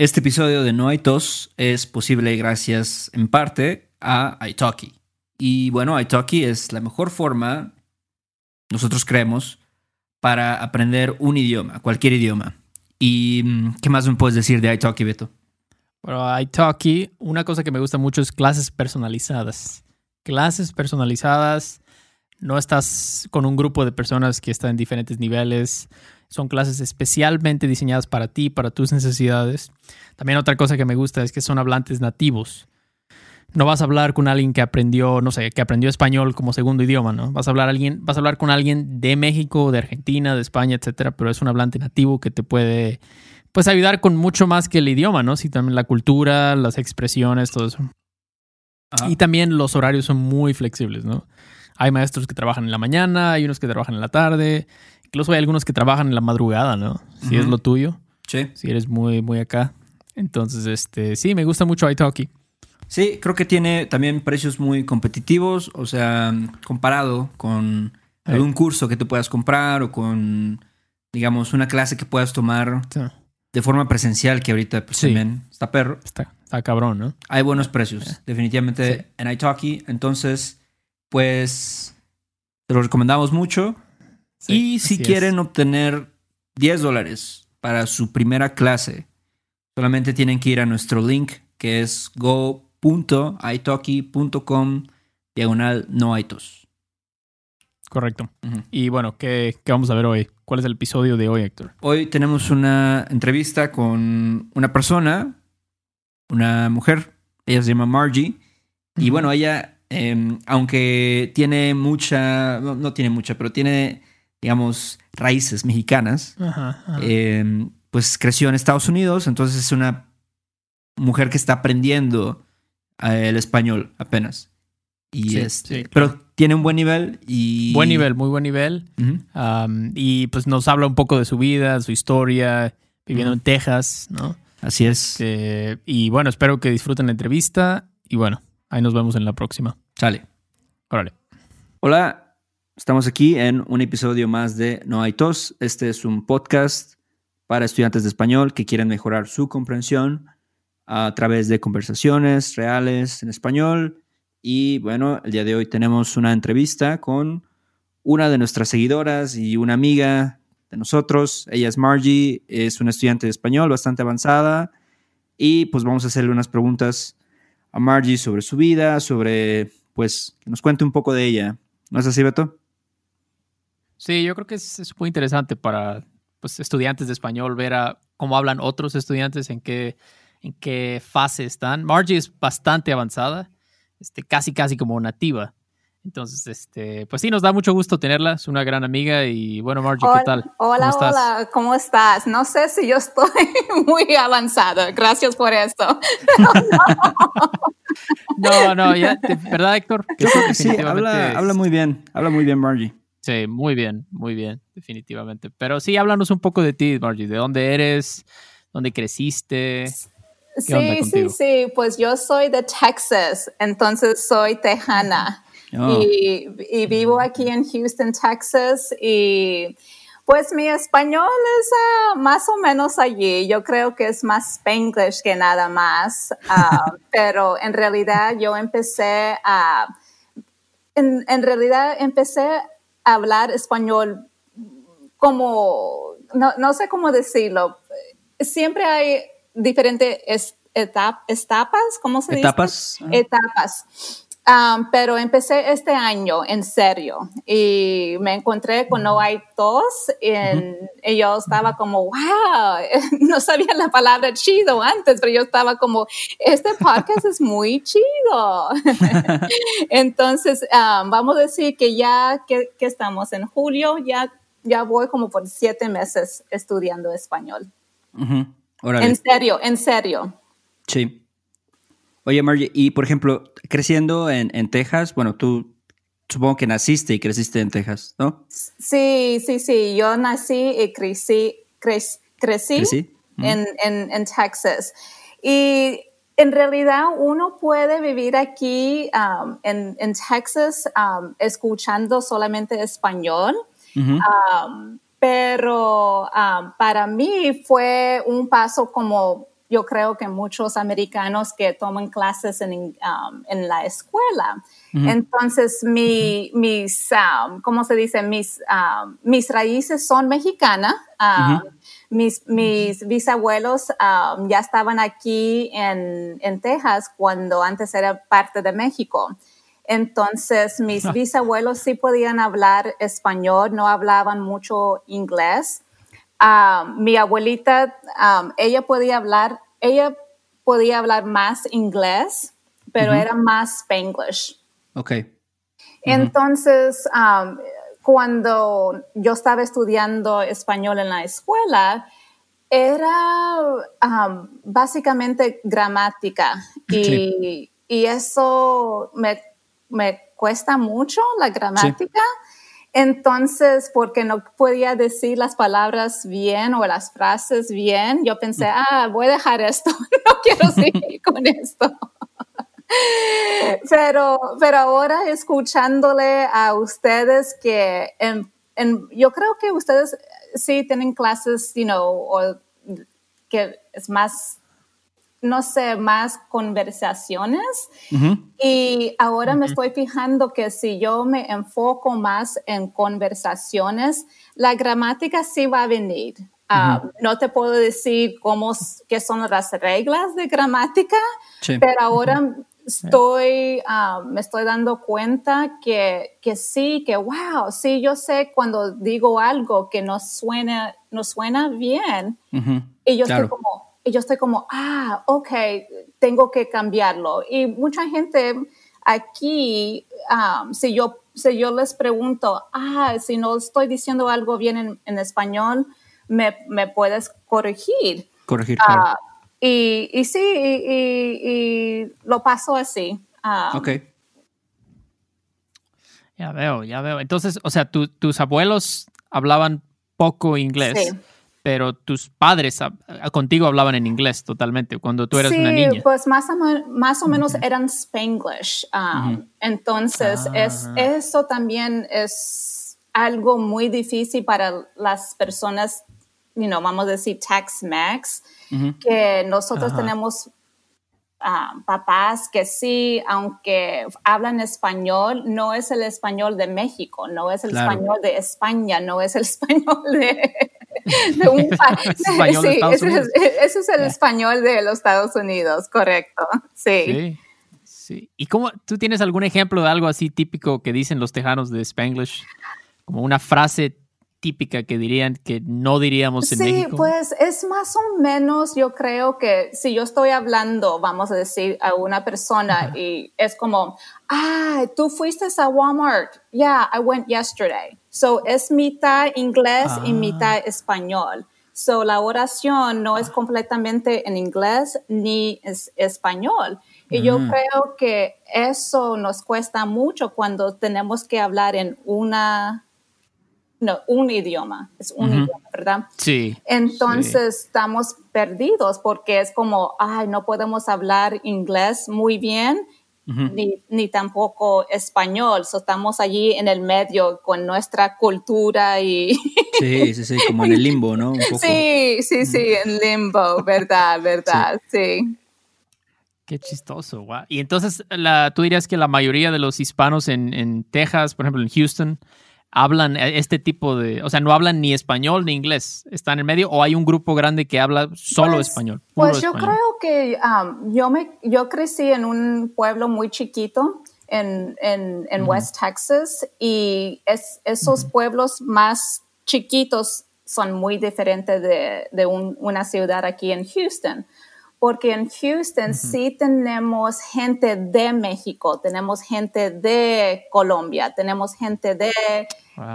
Este episodio de No hay tos es posible gracias en parte a Italki. Y bueno, Italki es la mejor forma, nosotros creemos, para aprender un idioma, cualquier idioma. ¿Y mm, qué más me puedes decir de Italki, Beto? Bueno, Italki, una cosa que me gusta mucho es clases personalizadas. Clases personalizadas, no estás con un grupo de personas que están en diferentes niveles son clases especialmente diseñadas para ti, para tus necesidades. También otra cosa que me gusta es que son hablantes nativos. No vas a hablar con alguien que aprendió, no sé, que aprendió español como segundo idioma, ¿no? Vas a hablar alguien, vas a hablar con alguien de México, de Argentina, de España, etcétera, pero es un hablante nativo que te puede pues ayudar con mucho más que el idioma, ¿no? Sí, también la cultura, las expresiones, todo eso. Y también los horarios son muy flexibles, ¿no? Hay maestros que trabajan en la mañana, hay unos que trabajan en la tarde, Incluso hay algunos que trabajan en la madrugada, ¿no? Si es lo tuyo. Sí. Si eres muy, muy acá. Entonces, este, sí, me gusta mucho italki. Sí, creo que tiene también precios muy competitivos, o sea, comparado con algún curso que te puedas comprar o con, digamos, una clase que puedas tomar de forma presencial, que ahorita pues, también está perro. Está, está, cabrón, ¿no? Hay buenos precios, definitivamente en italki. Entonces, pues, te lo recomendamos mucho y si quieren obtener 10 dólares para su primera clase, solamente tienen que ir a nuestro link que es go.italki.com diagonal no Correcto. Y bueno, ¿qué, ¿qué, vamos a ver hoy? ¿Cuál es el episodio de hoy, Héctor? Hoy tenemos una entrevista con una persona, una mujer, ella se llama Margie. Y bueno, ella, em, aunque tiene mucha, no, tiene mucha, pero tiene digamos, raíces mexicanas, eh, pues creció en Estados Unidos, entonces es una mujer que está aprendiendo eh, el español apenas. Y este, pero tiene un buen nivel y... Buen nivel, muy buen nivel. y pues nos habla un poco de su vida, su historia, viviendo en Texas, ¿no? Así es. Este, y bueno, espero que disfruten la entrevista y bueno, ahí nos vemos en la próxima. Sale. Órale. Hola, Estamos aquí en un episodio más de No hay tos. Este es un podcast para estudiantes de español que quieren mejorar su comprensión a través de conversaciones reales en español. Y bueno, el día de hoy tenemos una entrevista con una de nuestras seguidoras y una amiga de nosotros. Ella es Margie, es una estudiante de español bastante avanzada. Y pues vamos a hacerle unas preguntas a Margie sobre su vida, sobre, pues, que nos cuente un poco de ella. ¿No es así, Beto? Sí, yo creo que es, muy interesante para pues, estudiantes de español ver a cómo hablan otros estudiantes, en qué, en qué fase están. Margie es bastante avanzada, este, casi casi como nativa. Entonces, este, pues sí, nos da mucho gusto tenerla, es una gran amiga y bueno, Margie, ¿qué tal? Hola, hola, ¿cómo estás? No sé si yo estoy muy avanzada, gracias por esto. no, no, ya, ¿verdad, Héctor? Yo creo que sí, habla, habla muy bien, habla muy bien, Margie. Sí, muy bien, muy bien, definitivamente. Pero sí, háblanos un poco de ti, Margie, de dónde eres, dónde creciste. sí, sí, sí, pues yo soy de Texas, entonces soy tejana oh. y, vivo aquí en Houston, Texas y pues mi español es ah, más o menos allí. Yo creo que es más Spanglish que nada más, ah, pero en realidad yo empecé a... En, en realidad empecé hablar español como, no, sé cómo decirlo, siempre hay diferentes etapas, ¿cómo se dice? Etapas. Etapas. Um, pero empecé este año en serio y me encontré con No hay tos y, yo estaba como, wow, no sabía la palabra chido antes, pero yo estaba como, este podcast es muy chido. Entonces, um, vamos a decir que ya que, estamos en julio, ya, ya voy como por siete meses estudiando español. En serio, en serio. Sí. Oye, Margie, y por ejemplo, creciendo en, en, Texas, bueno, tú supongo que naciste y creciste en Texas, ¿no? Sí, sí, sí. Yo nací y crecí, crecí, en, en, en, Texas. Y en realidad uno puede vivir aquí um, en, en, Texas um, escuchando solamente español. Um, pero para mí fue un paso como yo creo que muchos americanos que toman clases en, um, en la escuela. Entonces, mi, mis, um, ¿cómo se dice? Mis, um, mis raíces son mexicanas. mis, mis, bisabuelos ya estaban aquí en, en, Texas cuando antes era parte de México. Entonces, mis bisabuelos sí podían hablar español, no hablaban mucho inglés. Mi abuelita, ella podía hablar, ella podía hablar más inglés, pero era más spanglish. Ok. Entonces, cuando yo estaba estudiando español en la escuela, era básicamente gramática y, eso me, cuesta mucho, la gramática. Entonces, porque no podía decir las palabras bien o las frases bien, yo pensé, ah, voy a dejar esto, no quiero seguir con esto. Pero, pero ahora escuchándole a ustedes que yo creo que ustedes sí tienen clases, you know, o que es más, no sé, más conversaciones. Y ahora me estoy fijando que si yo me enfoco más en conversaciones, la gramática sí va a venir. Ah, no te puedo decir cómo, qué son las reglas de gramática, pero ahora estoy, ah, me estoy dando cuenta que, que, sí, que wow, sí, yo sé cuando digo algo que no suena, no suena bien. Y yo estoy como, y yo estoy como, ah, ok, tengo que cambiarlo. Y mucha gente aquí, ah, si yo, si yo les pregunto, ah, si no estoy diciendo algo bien en, español, me, me, puedes corregir. Corregir, claro. Ah, y, y sí, y, lo pasó así. Um, ok. Ya veo, ya veo. Entonces, o sea, tus abuelos hablaban poco inglés. Pero tus padres contigo hablaban en inglés totalmente cuando tú eras una niña. pues más o, más o menos eran spanglish. Um, entonces, es, ah. eso también es algo muy difícil para las personas, you know, vamos a decir Tex-Mex, que nosotros tenemos ah, papás que sí, aunque hablan español, no es el español de México, no es el español de España, no es el español de, un país. sí, ese, es, el español de los Estados Unidos, correcto. Sí. sí. sí. ¿Y cómo tú tienes algún ejemplo de algo así típico que dicen los tejanos de Spanglish? Como una frase típica que dirían que no diríamos en México? Sí, pues es más o menos, yo creo que si yo estoy hablando, vamos a decir, a una persona y es como, ah, tú fuiste a Walmart. Yeah, I went yesterday. So es mitad inglés y ah. mitad español. So la oración no es completamente en inglés ni es español. Y yo mm. creo que eso nos cuesta mucho cuando tenemos que hablar en una no, un idioma, es un idioma, ¿verdad? Sí. Entonces estamos perdidos porque es como, ay, no podemos hablar inglés muy bien. ni, tampoco español, estamos allí en el medio con nuestra cultura y... Sí, sí, sí, como en el limbo, ¿no? Sí, sí, sí, en limbo, verdad, verdad, sí. Qué chistoso, guau. Y entonces, la, tú dirías que la mayoría de los hispanos en, en Texas, por ejemplo, en Houston, hablan e, este tipo de, o sea, no hablan ni español ni inglés, están en medio o hay un grupo grande que habla solo pues, español. Pues yo creo que um, yo me, yo crecí en un pueblo muy chiquito en, en, en West Texas y es, esos pueblos más chiquitos son muy diferentes de, de una ciudad aquí en Houston porque en Houston sí tenemos gente de México, tenemos gente de Colombia, tenemos gente de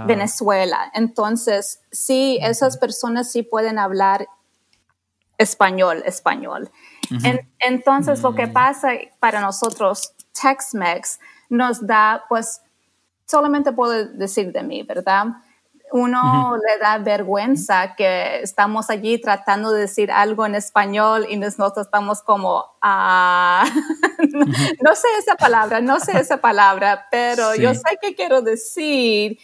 Venezuela. Entonces, sí, esas personas sí pueden hablar español, español. entonces, lo que mm. pasa para nosotros, Tex-Mex, nos da, pues, solamente puedo decir de mí, ¿verdad? Uno le da vergüenza que estamos allí tratando de decir algo en español y nosotros estamos como, ah, no, sé esa palabra, no sé esa palabra, pero yo sé qué quiero decir.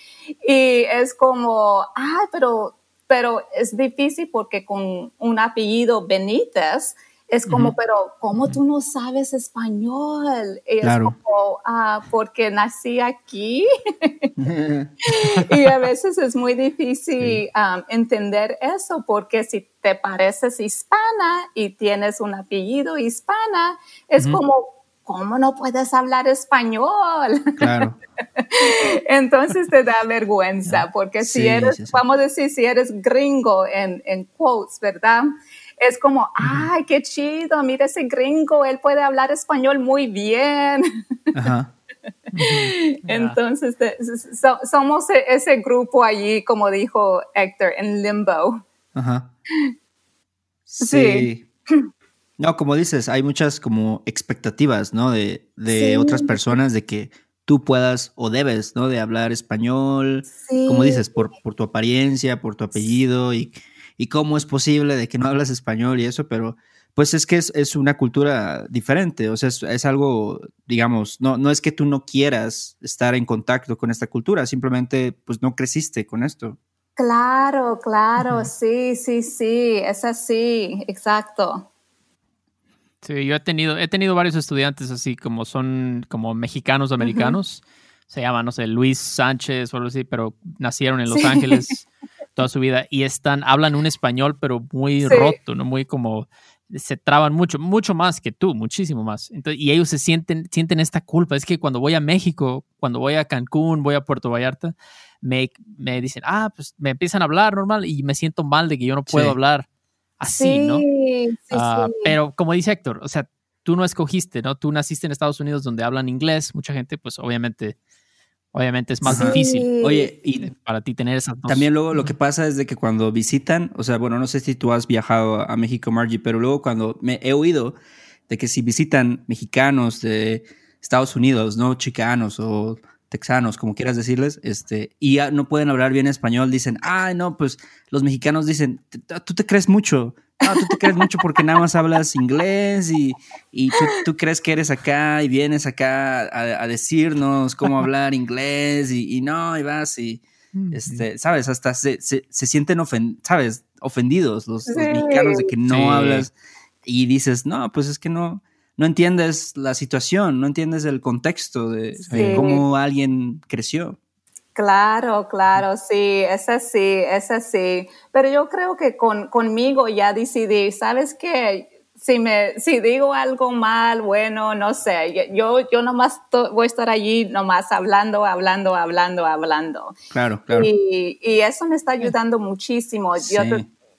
Y es como, ah, pero, pero es difícil porque con un apellido Benítez es como, pero ¿cómo tú no sabes español? Y es como, ah, porque nací aquí. y a veces es muy difícil um, entender eso, porque si te pareces hispana y tienes un apellido hispana, es como, ¿cómo no puedes hablar español? Claro. Entonces te da vergüenza, porque si eres, vamos a decir, si eres gringo en, en quotes, ¿verdad? Es como, ay, qué chido, mira ese gringo, él puede hablar español muy bien. Ajá. Entonces, somos e, ese grupo allí, como dijo Héctor, en limbo. Ajá. Sí. No, como dices, hay muchas como expectativas, ¿no? De, de otras personas de que tú puedas o debes, ¿no? De hablar español, como dices, por, por tu apariencia, por tu apellido y y cómo es posible de que no hablas español y eso, pero pues es que es, una cultura diferente, o sea, es, algo, digamos, no, no es que tú no quieras estar en contacto con esta cultura, simplemente pues no creciste con esto. Claro, claro, sí, sí, sí, es así, exacto. Sí, yo he tenido, he tenido varios estudiantes así como son como mexicanos americanos. Se llaman, no sé, Luis Sánchez o algo así, pero nacieron en Los Ángeles. toda su vida y están, hablan un español, pero muy roto, ¿no? Muy como, se traban mucho, mucho más que tú, muchísimo más. Entonces, y ellos se sienten, sienten esta culpa. Es que cuando voy a México, cuando voy a Cancún, voy a Puerto Vallarta, me, me dicen, ah, pues me empiezan a hablar normal y me siento mal de que yo no puedo hablar así, ¿no? Ah, pero como dice Héctor, o sea, tú no escogiste, ¿no? Tú naciste en Estados Unidos donde hablan inglés, mucha gente, pues obviamente obviamente es más difícil. Oye, y para ti tener esa También luego lo que pasa es de que cuando visitan, o sea, bueno, no sé si tú has viajado a México, Margie, pero luego cuando me he oído de que si visitan mexicanos de Estados Unidos, no chicanos o texanos, como quieras decirles, este, y ya no pueden hablar bien español, dicen, ay, no, pues los mexicanos dicen, tú te crees mucho, no, tú te crees mucho porque nada más hablas inglés y, tú, crees que eres acá y vienes acá a, decirnos cómo hablar inglés y, no, y vas y, este, sabes, hasta se, sienten, sabes, ofendidos los, mexicanos de que no hablas y dices, no, pues es que no, no entiendes la situación, no entiendes el contexto de cómo alguien creció. Claro, claro, sí, es así, es así. Pero yo creo que con, conmigo ya decidí, ¿sabes qué? Si, me, si digo algo mal, bueno, no sé, yo, yo nomás voy a estar allí nomás hablando, hablando, hablando, hablando. Claro, claro. Y, y eso me está ayudando muchísimo. Yo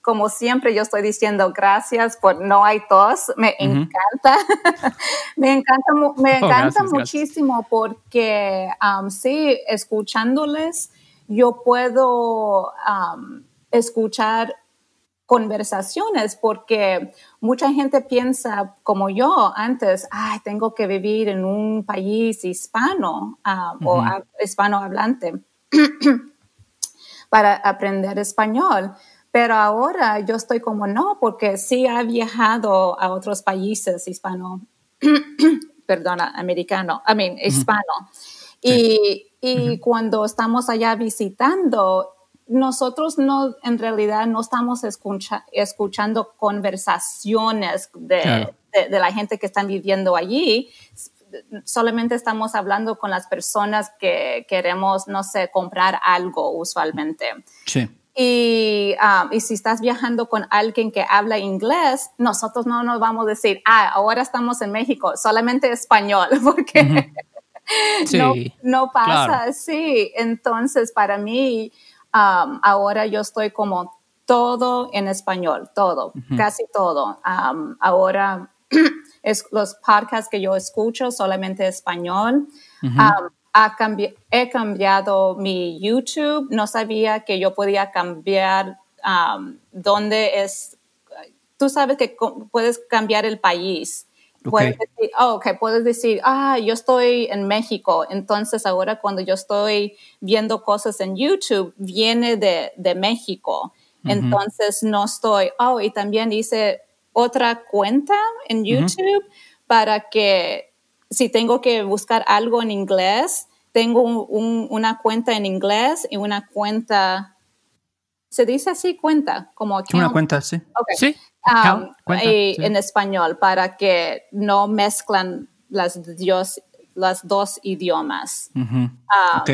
como siempre yo estoy diciendo gracias por no hay tos, me encanta, me encanta, me oh, encanta muchísimo porque um, sí, escuchándoles yo puedo um, escuchar conversaciones porque mucha gente piensa como yo antes, ay, tengo que vivir en un país hispano um, o hispanohablante para aprender español. Pero ahora yo estoy como no, porque sí ha viajado a otros países hispano, perdona, americano, I mean, hispano. Y, y cuando estamos allá visitando, nosotros no, en realidad no estamos escuchando conversaciones de, de, la gente que están viviendo allí. Solamente estamos hablando con las personas que queremos, no sé, comprar algo usualmente. Sí. Y, um, y, si estás viajando con alguien que habla inglés, nosotros no nos vamos a decir, ah, ahora estamos en México, solamente español, porque no, no, pasa así. Entonces, para mí, um, ahora yo estoy como todo en español, todo, casi todo. Um, ahora es los podcasts que yo escucho solamente español he cambiado mi YouTube, no sabía que yo podía cambiar um, dónde es, tú sabes que puedes cambiar el país. Puedes decir, oh, puedes decir, ah, yo estoy en México, entonces ahora cuando yo estoy viendo cosas en YouTube, viene de, de México. Entonces no estoy, oh, y también hice otra cuenta en YouTube para que si tengo que buscar algo en inglés, tengo una cuenta en inglés y una cuenta, ¿se dice así cuenta? Como Una cuenta, sí. Sí. um, en español para que no mezclan las, dios, las dos idiomas. ok.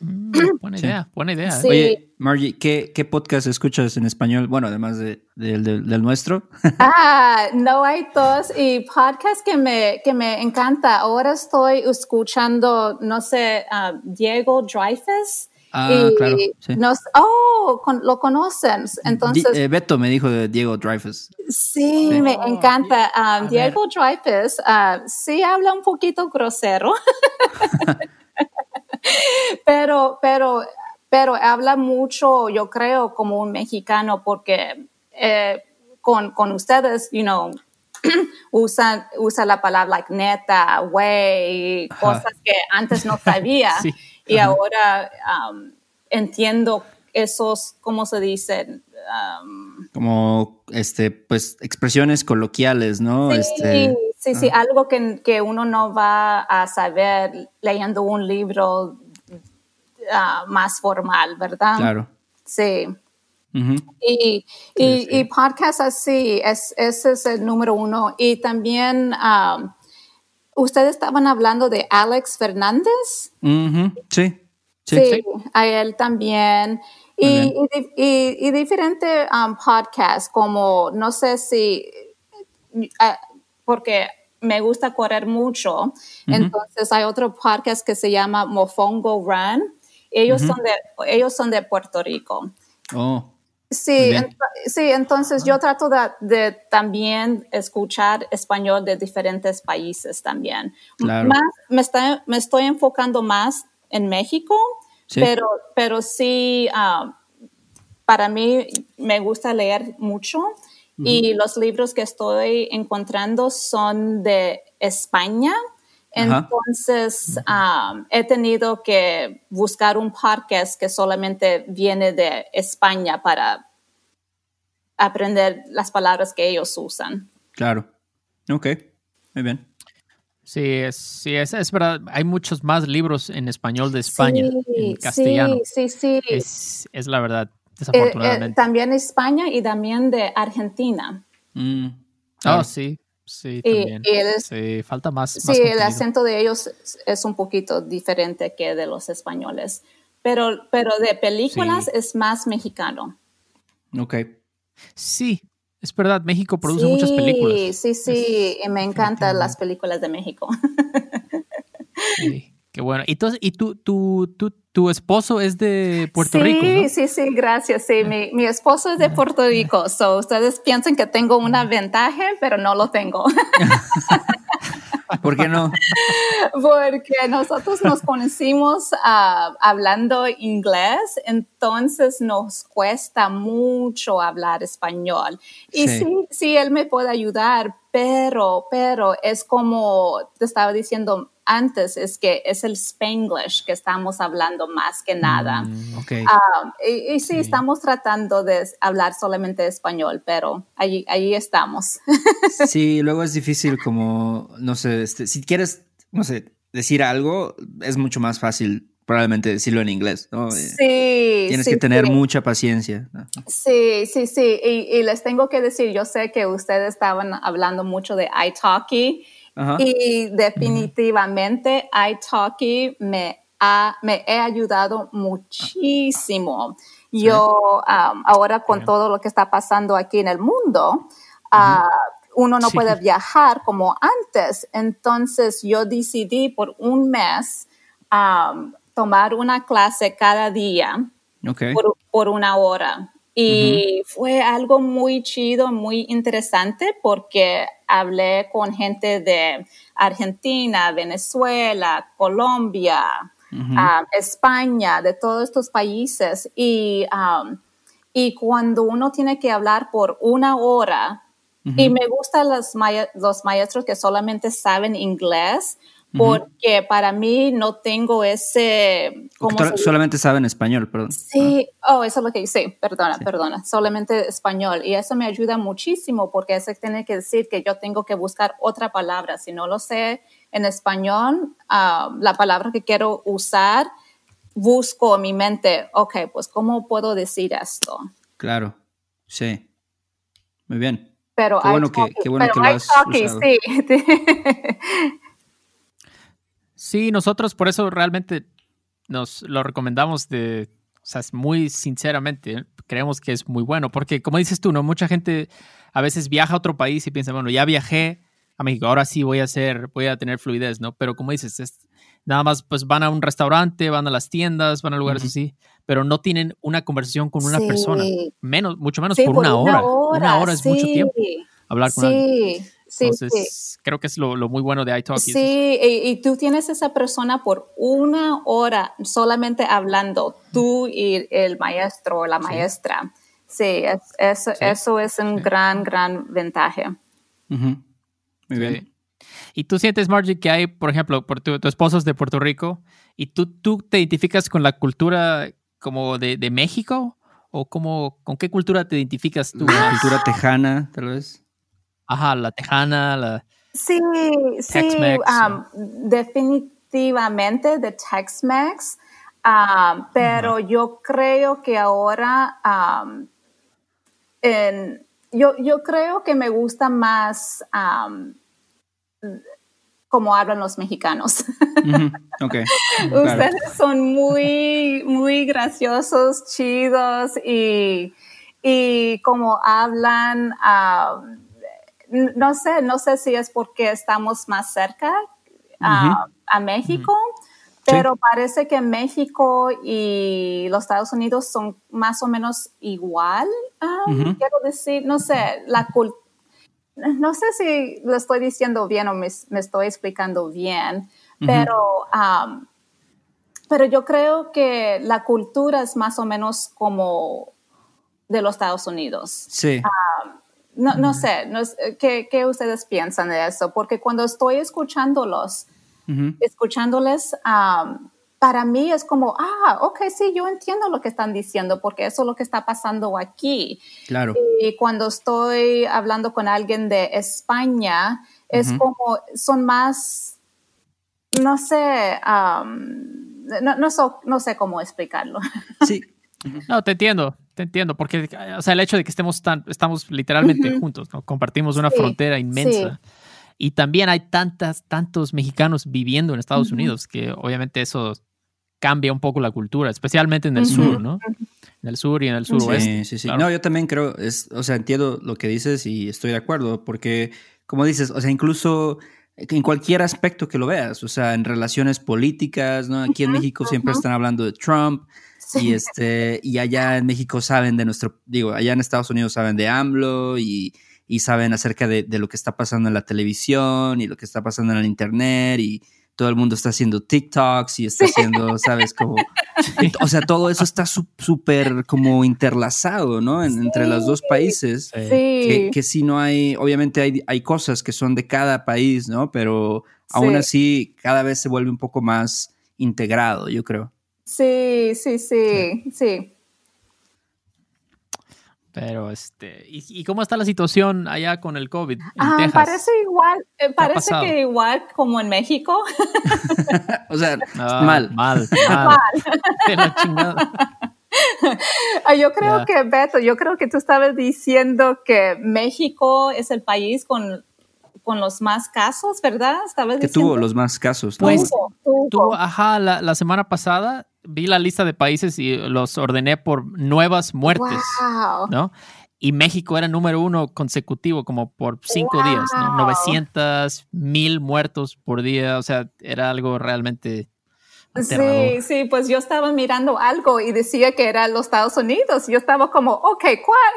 Mm, buena idea, buena idea. ¿eh? Oye, Margie, ¿qué, ¿qué, podcast escuchas en español? Bueno, además de, del nuestro. ah, no hay dos. Y podcast que me, que me encanta. Ahora estoy escuchando, no sé, uh, Diego Dreyfus. Ah, claro. Sí. Nos, oh, lo conocen. Entonces. Eh, Beto me dijo de Diego Dreyfus. Sí, me encanta. Um, Diego Dreyfus uh, sí habla un poquito grosero. pero, pero, pero habla mucho, yo creo, como un mexicano, porque eh, con, con ustedes, you know, usa, usa la palabra like neta, güey, cosas que antes no sabía. Y ahora um, entiendo esos, ¿cómo se dicen? Um, como, este, pues, expresiones coloquiales, ¿no? Sí, este, sí, sí, algo que, que, uno no va a saber leyendo un libro uh, más formal, ¿verdad? Claro. Sí. y, y, y, podcast así, es, ese es el número uno. Y también, um, ustedes estaban hablando de Alex Fernández. sí, sí, a él también. Y, y, y, diferentes um, podcasts, como no sé si, uh, porque me gusta correr mucho, entonces hay otro podcast que se llama Mofongo Run. Ellos, son, de, ellos son de Puerto Rico. Oh. Sí, sí, entonces yo trato de, también escuchar español de diferentes países también. Claro. Más, me, está, me estoy enfocando más en México, Pero, pero sí, ah, para mí me gusta leer mucho y los libros que estoy encontrando son de España. Entonces, um, he tenido que buscar un podcast que solamente viene de España para aprender las palabras que ellos usan. Claro. Ok, muy bien. Sí, es, sí es, es verdad. Hay muchos más libros en español de España, en castellano. Sí, sí, sí. Es, es la verdad, desafortunadamente. Eh, eh, también España y también de Argentina. Mm, oh, sí. Sí, también. sí, falta más. Sí, el acento de ellos es un poquito diferente que de los españoles, pero, pero de películas es más mexicano. Ok. Sí, es verdad, México produce muchas películas. Sí, sí, y me encantan las películas de México. Sí, qué bueno. ¿Y, entonces, y tú, tú, tú, tu esposo es de Puerto Rico? Sí, sí, sí, gracias. Sí, mi, mi, esposo es de Puerto Rico. So, ustedes piensan que tengo una ventaja, pero no lo tengo. ¿Por qué no? Porque nosotros nos conocimos uh, hablando inglés, entonces nos cuesta mucho hablar español. Y sí. sí, él me puede ayudar, pero, pero es como te estaba diciendo antes, es que es el Spanglish que estamos hablando más que nada. Mm, okay. uh, y, y sí, estamos tratando de hablar solamente español, pero allí, allí estamos. sí, luego es difícil como, no sé, este, si quieres, no sé, decir algo, es mucho más fácil probablemente decirlo en inglés, ¿no? Sí. Tienes que tener mucha paciencia. Sí, sí, sí. Y, y, les tengo que decir, yo sé que ustedes estaban hablando mucho de iTalki y definitivamente iTalki me ha, me he ayudado muchísimo. Yo um, ahora con todo lo que está pasando aquí en el mundo, uh, uno no puede viajar como antes. Entonces yo decidí por un mes um, tomar una clase cada día por, una hora. Y fue algo muy chido, muy interesante porque hablé con gente de Argentina, Venezuela, Colombia, um, España, de todos estos países. Y, um, y cuando uno tiene que hablar por una hora, y me gustan los, los maestros que solamente saben inglés, porque para mí no tengo ese... solamente saben español, perdón. Sí, oh, eso es lo que sí, perdona, perdona, solamente español. Y eso me ayuda muchísimo porque eso tiene que decir que yo tengo que buscar otra palabra. Si no lo sé en español, ah, la palabra que quiero usar, busco en mi mente, ok, pues ¿cómo puedo decir esto? Claro, sí. Muy bien. pero qué bueno que, qué bueno que lo has usado. sí. sí, nosotros por eso realmente nos lo recomendamos de, o sea, muy sinceramente, creemos que es muy bueno, porque como dices tú, ¿no? Mucha gente a veces viaja a otro país y piensa, bueno, ya viajé a México, ahora sí voy a hacer, voy a tener fluidez, ¿no? Pero como dices, es, nada más pues van a un restaurante, van a las tiendas, van a lugares así, pero no tienen una conversación con una persona, menos, mucho menos por, una, hora. Una hora es mucho tiempo hablar con alguien. Entonces, creo que es lo, muy bueno de iTalk. Sí, y, tú tienes esa persona por una hora solamente hablando, tú y el maestro o la maestra. Sí, eso es un gran, gran ventaja. Muy bien. Y tú sientes, Margie, que hay, por ejemplo, por tu, esposo es de Puerto Rico y tú, tú te identificas con la cultura como de, México o como, con qué cultura te identificas tú? La cultura tejana, tal vez. Ajá, la tejana, la... Sí, sí, um, definitivamente de Tex-Mex, um, pero yo creo que ahora, um, yo, yo, creo que me gusta más como hablan los mexicanos. Ustedes son muy, muy graciosos, chidos y, y como hablan, no sé, no sé si es porque estamos más cerca a México, pero parece que México y los Estados Unidos son más o menos igual, quiero decir, no sé, la cultura no sé si lo estoy diciendo bien o me, estoy explicando bien, pero, pero yo creo que la cultura es más o menos como de los Estados Unidos. Sí. No, no, sé, ¿qué, ¿qué, ustedes piensan de eso? Porque cuando estoy escuchándolos, escuchándoles, para mí es como, ah, ok, sí, yo entiendo lo que están diciendo porque eso es lo que está pasando aquí. Claro. Y cuando estoy hablando con alguien de España, es como, son más, no sé, no, no, sé cómo explicarlo. Sí. No, te entiendo, te entiendo, porque, o sea, el hecho de que estemos tan, estamos literalmente juntos, ¿no? Compartimos una frontera inmensa. Y también hay tantas, tantos mexicanos viviendo en Estados Unidos que obviamente eso cambia un poco la cultura, especialmente en el sur, ¿no? En el sur y en el suroeste. Sí, sí, sí. No, yo también creo, es, o sea, entiendo lo que dices y estoy de acuerdo, porque, como dices, o sea, incluso en cualquier aspecto que lo veas, o sea, en relaciones políticas, ¿no? Aquí en México siempre están hablando de Trump. Y este, y allá en México saben de nuestro, digo, allá en Estados Unidos saben de AMLO y, y saben acerca de, de, lo que está pasando en la televisión y lo que está pasando en el internet y, todo el mundo está haciendo TikToks y está haciendo, ¿sabes? Como, o sea, todo eso está súper como interlazado, ¿no? entre los dos países. Sí. Que, si no hay, obviamente hay, hay cosas que son de cada país, ¿no? Pero aún así cada vez se vuelve un poco más integrado, yo creo. Sí, sí, sí, sí. Pero, este, ¿y, cómo está la situación allá con el COVID? ah, parece igual, eh, parece que igual como en México. o sea, mal. Mal, mal. Ah, yo creo que, Beto, yo creo que tú estabas diciendo que México es el país con, con los más casos, ¿verdad? ¿Estabas que tuvo los más casos. Pues, tuvo, ajá, la, la semana pasada vi la lista de países y los ordené por nuevas muertes, ¿no? Y México era número uno consecutivo, como por cinco días, ¿no? 900, mil muertos por día, o sea, era algo realmente Sí, sí, pues yo estaba mirando algo y decía que era los Estados Unidos. Yo estaba como, ok, ¿cuál,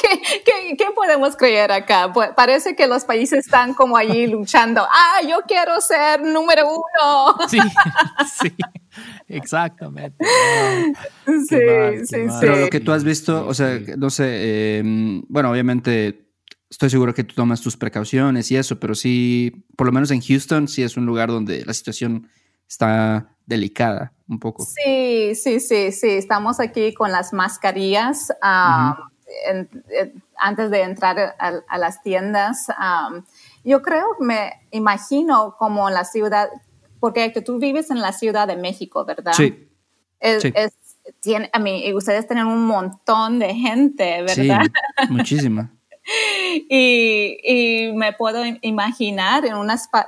qué, qué, podemos creer acá? Pues parece que los países están como allí luchando. Ah, yo quiero ser número uno. Sí, sí, exactamente. Sí, sí, sí. Pero lo que tú has visto, o sea, no sé, em, bueno, obviamente estoy seguro que tú tomas tus precauciones y eso, pero sí, por lo menos en Houston, sí es un lugar donde la situación está delicada un poco. Sí, sí, sí, sí. Estamos aquí con las mascarillas antes de entrar a, las tiendas. yo creo, me imagino como en la ciudad, porque tú vives en la Ciudad de México, ¿verdad? Sí. Es, tiene, a mí, ustedes tienen un montón de gente, ¿verdad? Sí, muchísima. y, me puedo imaginar en,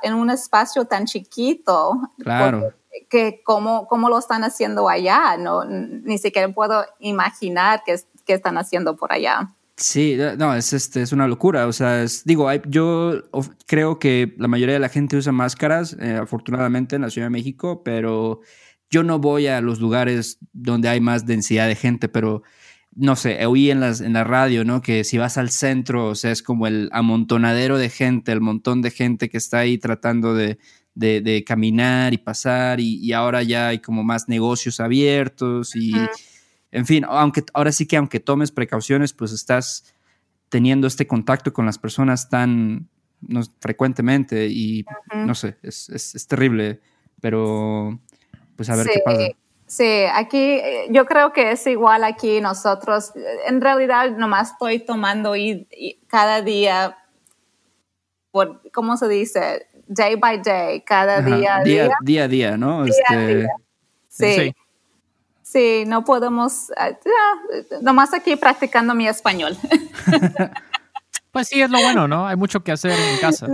en un espacio tan chiquito. Claro. Que cómo, cómo lo están haciendo allá, no, ni siquiera puedo imaginar qué, qué están haciendo por allá. Sí, no, es, este, es una locura. O sea, digo, yo creo que la mayoría de la gente usa máscaras, eh, afortunadamente en la Ciudad de México, pero yo no voy a los lugares donde hay más densidad de gente, pero no sé, oí en, las, en la radio, ¿no? Que si vas al centro, o sea, es como el amontonadero de gente, el montón de gente que está ahí tratando de, de, caminar y pasar, y, ahora ya hay como más negocios abiertos y en fin, aunque ahora sí que aunque tomes precauciones, pues estás teniendo este contacto con las personas tan frecuentemente y no sé, es, terrible, pero pues a ver qué pasa. Sí, aquí eh, yo creo que es igual aquí nosotros. En realidad nomás estoy tomando y, cada día, por, ¿cómo se dice? Day by day, cada día, día, día. a día, ¿no? Día este, Sí. sí. Sí, no podemos, ah, nomás aquí practicando mi español. pues sí, es lo bueno, ¿no? Hay mucho que hacer en casa.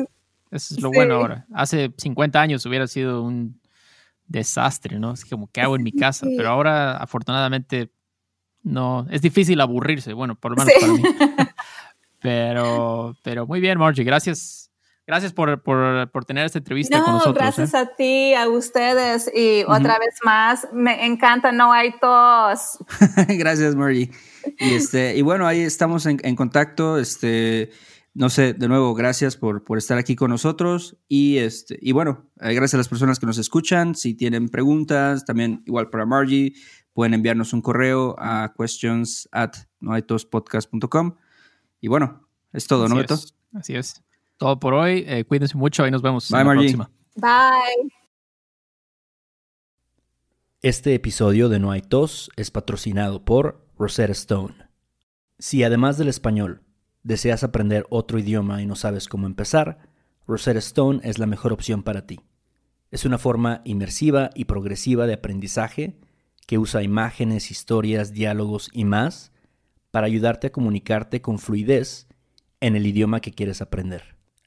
Eso es lo bueno ahora. Hace 50 años hubiera sido un desastre, ¿no? Es como, ¿qué hago en mi casa? Pero ahora, afortunadamente, no, es difícil aburrirse, bueno, por lo menos para mí. Pero, pero muy bien, Margie, gracias Gracias por, tener esta entrevista con nosotros. Gracias ¿eh? a ti, a ustedes y otra vez más, me encanta, no hay tos. gracias, Murray. Y, este, y bueno, ahí estamos en, contacto. Este, no sé, de nuevo, gracias por, por estar aquí con nosotros. Y, este, y bueno, eh, gracias a las personas que nos escuchan. Si tienen preguntas, también igual para Margie, pueden enviarnos un correo a questions at noaitospodcast.com. Y bueno, es todo, ¿no, Beto? Así es todo por hoy. Eh, cuídense mucho y nos vemos en la próxima. Bye. Este episodio de No hay tos es patrocinado por Rosetta Stone. Si además del español deseas aprender otro idioma y no sabes cómo empezar, Rosetta Stone es la mejor opción para ti. Es una forma inmersiva y progresiva de aprendizaje que usa imágenes, historias, diálogos y más para ayudarte a comunicarte con fluidez en el idioma que quieres aprender.